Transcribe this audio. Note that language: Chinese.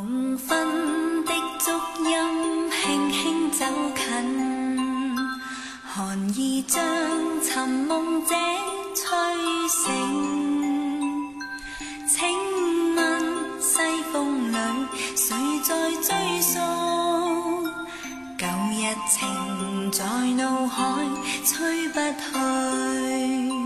黄昏的足音轻轻走近，寒意将寻梦者吹醒。请问西风里谁在追溯？旧日情在脑海吹不去。